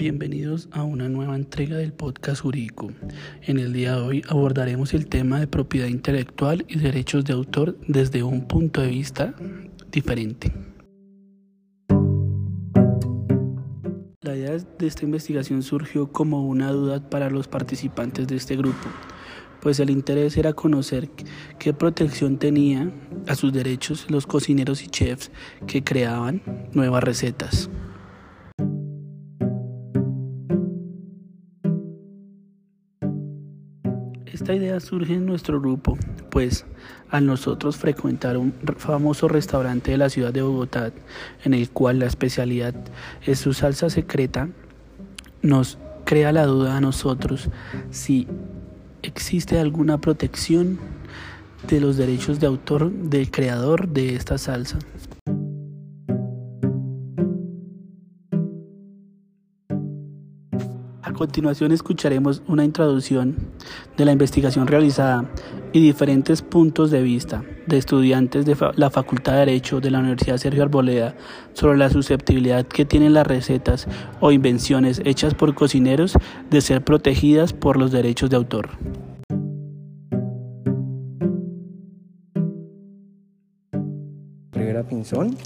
Bienvenidos a una nueva entrega del podcast jurídico. En el día de hoy abordaremos el tema de propiedad intelectual y derechos de autor desde un punto de vista diferente. La idea de esta investigación surgió como una duda para los participantes de este grupo, pues el interés era conocer qué protección tenía a sus derechos los cocineros y chefs que creaban nuevas recetas. Idea surge en nuestro grupo, pues al nosotros frecuentar un famoso restaurante de la ciudad de Bogotá, en el cual la especialidad es su salsa secreta, nos crea la duda a nosotros si existe alguna protección de los derechos de autor del creador de esta salsa. A continuación escucharemos una introducción de la investigación realizada y diferentes puntos de vista de estudiantes de la Facultad de Derecho de la Universidad Sergio Arboleda sobre la susceptibilidad que tienen las recetas o invenciones hechas por cocineros de ser protegidas por los derechos de autor. Rivera Pinzón,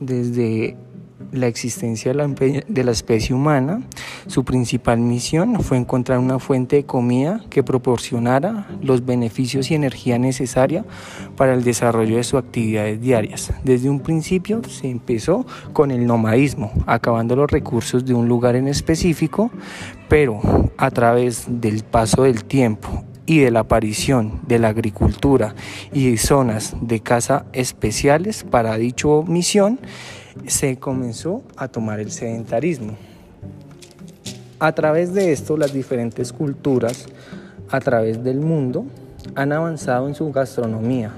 desde la existencia de la, especie humana, su principal misión fue encontrar una fuente de comida que proporcionara los beneficios y energía necesaria para el desarrollo de sus actividades diarias. Desde un principio se empezó con el nomadismo, acabando los recursos de un lugar en específico, pero a través del paso del tiempo y de la aparición de la agricultura y zonas de caza especiales para dicha misión, se comenzó a tomar el sedentarismo. A través de esto, las diferentes culturas a través del mundo han avanzado en su gastronomía,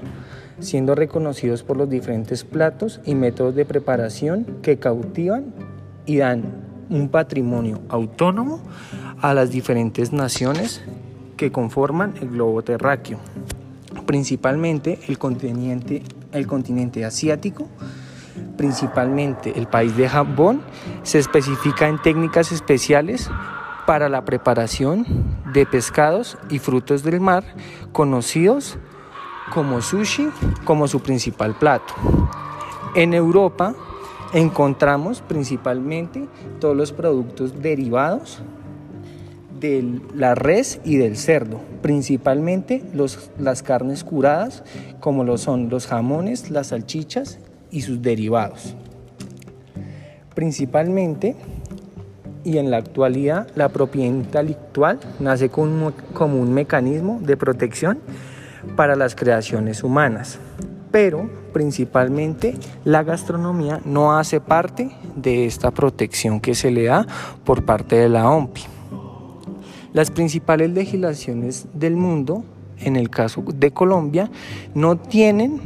siendo reconocidos por los diferentes platos y métodos de preparación que cautivan y dan un patrimonio autónomo a las diferentes naciones que conforman el globo terráqueo, principalmente el continente, el continente asiático, principalmente el país de Japón, se especifica en técnicas especiales para la preparación de pescados y frutos del mar, conocidos como sushi como su principal plato. En Europa encontramos principalmente todos los productos derivados de la res y del cerdo, principalmente las carnes curadas, como lo son los jamones, las salchichas y sus derivados. Principalmente, y en la actualidad, la propiedad intelectual nace como un mecanismo de protección para las creaciones humanas, pero principalmente la gastronomía no hace parte de esta protección que se le da por parte de la OMPI. Las principales legislaciones del mundo, en el caso de Colombia, no tienen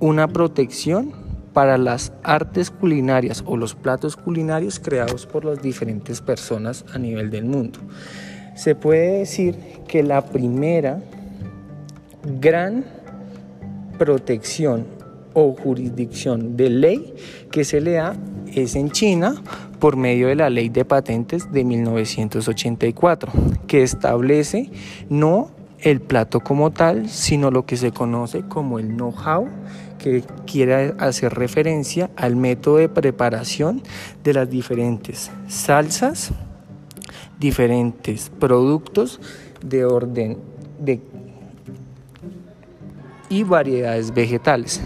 una protección para las artes culinarias o los platos culinarios creados por las diferentes personas a nivel del mundo. Se puede decir que la primera gran protección o jurisdicción de ley que se le da es en China por medio de la ley de patentes de 1984, que establece no el plato como tal, sino lo que se conoce como el know-how que quiere hacer referencia al método de preparación de las diferentes salsas, diferentes productos de orden de y variedades vegetales.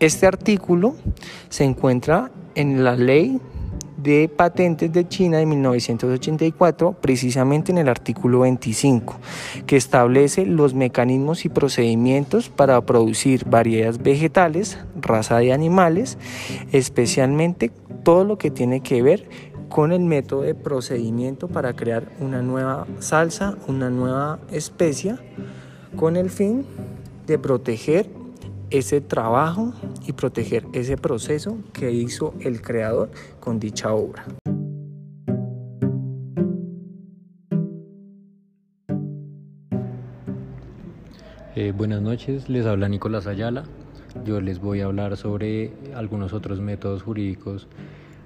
Este artículo se encuentra en la ley de patentes de China de 1984, precisamente en el artículo 25, que establece los mecanismos y procedimientos para producir variedades vegetales, raza de animales, especialmente todo lo que tiene que ver con el método de procedimiento para crear una nueva salsa, una nueva especia, con el fin de proteger ese trabajo y proteger ese proceso que hizo el creador con dicha obra. Eh, buenas noches, les habla Nicolás Ayala. Yo les voy a hablar sobre algunos otros métodos jurídicos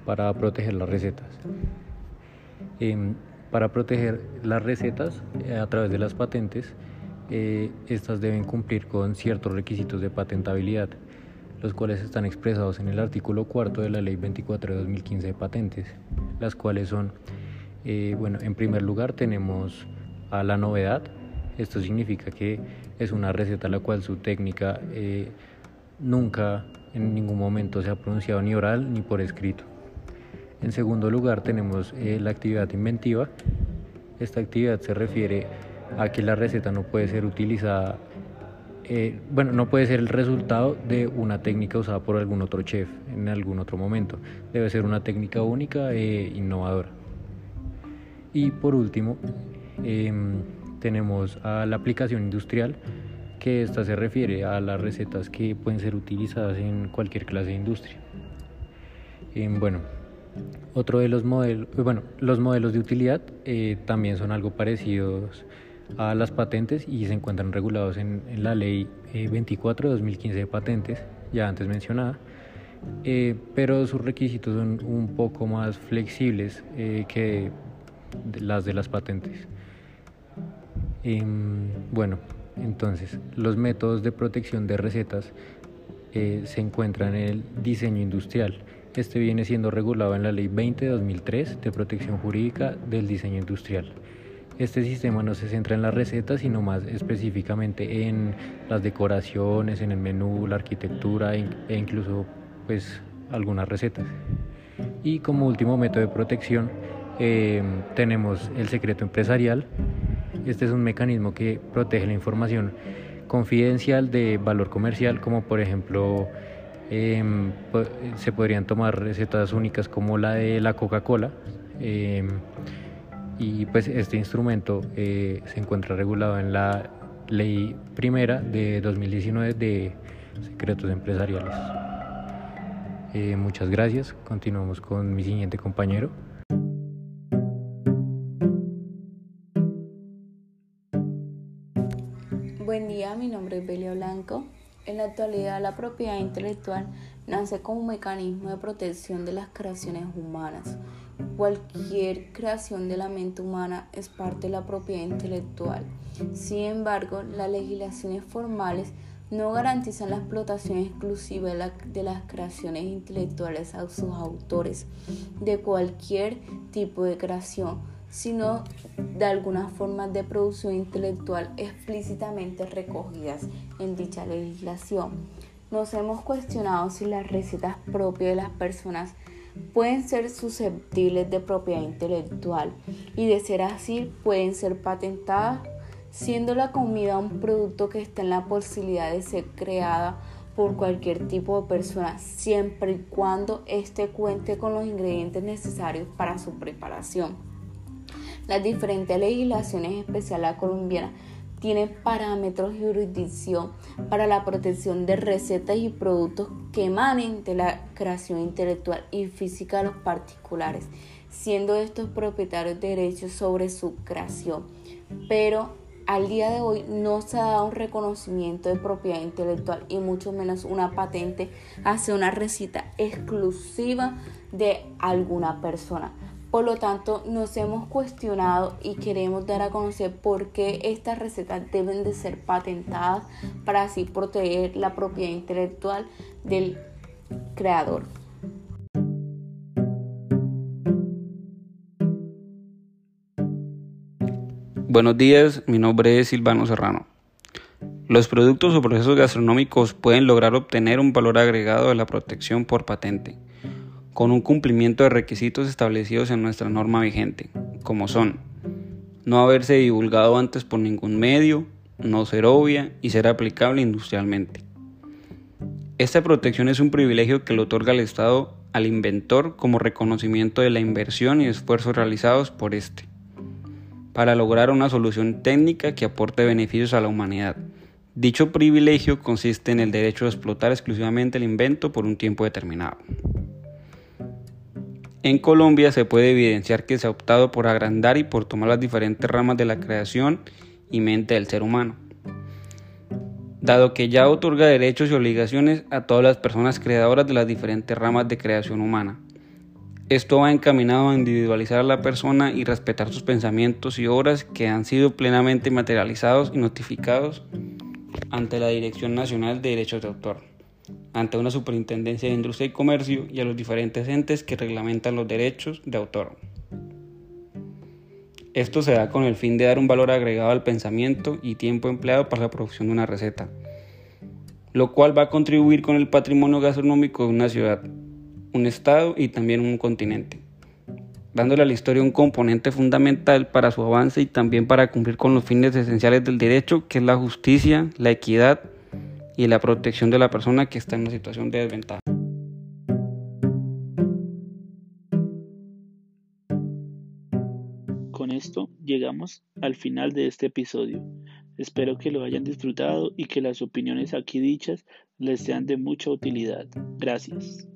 para proteger las recetas. Em, para proteger las recetas eh, a través de las patentes, eh, estas deben cumplir con ciertos requisitos de patentabilidad, los cuales están expresados en el artículo cuarto de la Ley 24 de 2015 de patentes, las cuales son, eh, bueno, en primer lugar tenemos a la novedad, esto significa que es una receta la cual su técnica nunca en ningún momento se ha pronunciado ni oral ni por escrito. En segundo lugar tenemos eh, la actividad inventiva. Esta actividad se refiere a que la receta no puede ser utilizada, eh, bueno, no puede ser el resultado de una técnica usada por algún otro chef en algún otro momento. Debe ser una técnica única e innovadora. Y por último, em, tenemos la aplicación industrial, que esta se refiere a las recetas que pueden ser utilizadas en cualquier clase de industria. Em, bueno, otro de los modelos, bueno, los modelos de utilidad eh, también son algo parecidos a las patentes y se encuentran regulados en, la ley 24 de 2015 de patentes, ya antes mencionada, eh, pero sus requisitos son un poco más flexibles eh, que las de las patentes. Em, bueno, entonces, los métodos de protección de recetas se encuentran en el diseño industrial este viene siendo regulado en la Ley 20 de 2003 de protección jurídica del diseño industrial. Este sistema no se centra en las recetas, sino más específicamente en las decoraciones, en el menú, la arquitectura e, e incluso pues algunas recetas. Y como último método de protección em, tenemos el secreto empresarial. Este es un mecanismo que protege la información confidencial de valor comercial, como por ejemplo Em, se podrían tomar recetas únicas como la de la Coca-Cola. Em, y pues este instrumento eh, se encuentra regulado en la ley primera de 2019 de secretos empresariales. Eh, muchas gracias. Continuamos con mi siguiente compañero. Buen día, mi nombre es Belio Blanco. En la actualidad, la propiedad intelectual nace como un mecanismo de protección de las creaciones humanas. Cualquier creación de la mente humana es parte de la propiedad intelectual. Sin embargo, las legislaciones formales no garantizan la explotación exclusiva de, las creaciones intelectuales a sus autores de cualquier tipo de creación sino de algunas formas de producción intelectual explícitamente recogidas en dicha legislación. Nos hemos cuestionado si las recetas propias de las personas pueden ser susceptibles de propiedad intelectual y de ser así pueden ser patentadas, siendo la comida un producto que está en la posibilidad de ser creada por cualquier tipo de persona siempre y cuando éste cuente con los ingredientes necesarios para su preparación. Las diferentes legislaciones especiales colombianas tienen parámetros y jurisdicción para la protección de recetas y productos que emanen de la creación intelectual y física de los particulares, siendo estos propietarios de derechos sobre su creación. Pero al día de hoy no se ha dado un reconocimiento de propiedad intelectual y mucho menos una patente hacia una receta exclusiva de alguna persona. Por lo tanto, nos hemos cuestionado y queremos dar a conocer por qué estas recetas deben de ser patentadas para así proteger la propiedad intelectual del creador. Buenos días, mi nombre es Silvano Serrano. Los productos o procesos gastronómicos pueden lograr obtener un valor agregado de la protección por patente con un cumplimiento de requisitos establecidos en nuestra norma vigente, como son no haberse divulgado antes por ningún medio, no ser obvia y ser aplicable industrialmente. Esta protección es un privilegio que le otorga el Estado al inventor como reconocimiento de la inversión y esfuerzos realizados por éste, para lograr una solución técnica que aporte beneficios a la humanidad. Dicho privilegio consiste en el derecho a explotar exclusivamente el invento por un tiempo determinado. En Colombia se puede evidenciar que se ha optado por agrandar y por tomar las diferentes ramas de la creación y mente del ser humano, dado que ya otorga derechos y obligaciones a todas las personas creadoras de las diferentes ramas de creación humana. Esto va encaminado a individualizar a la persona y respetar sus pensamientos y obras que han sido plenamente materializados y notificados ante la Dirección Nacional de Derechos de Autor, ante una Superintendencia de Industria y Comercio y a los diferentes entes que reglamentan los derechos de autor. Esto se da con el fin de dar un valor agregado al pensamiento y tiempo empleado para la producción de una receta, lo cual va a contribuir con el patrimonio gastronómico de una ciudad, un estado y también un continente, dándole a la historia un componente fundamental para su avance y también para cumplir con los fines esenciales del derecho, que es la justicia, la equidad y la protección de la persona que está en una situación de desventaja. Con esto llegamos al final de este episodio. Espero que lo hayan disfrutado y que las opiniones aquí dichas les sean de mucha utilidad. Gracias.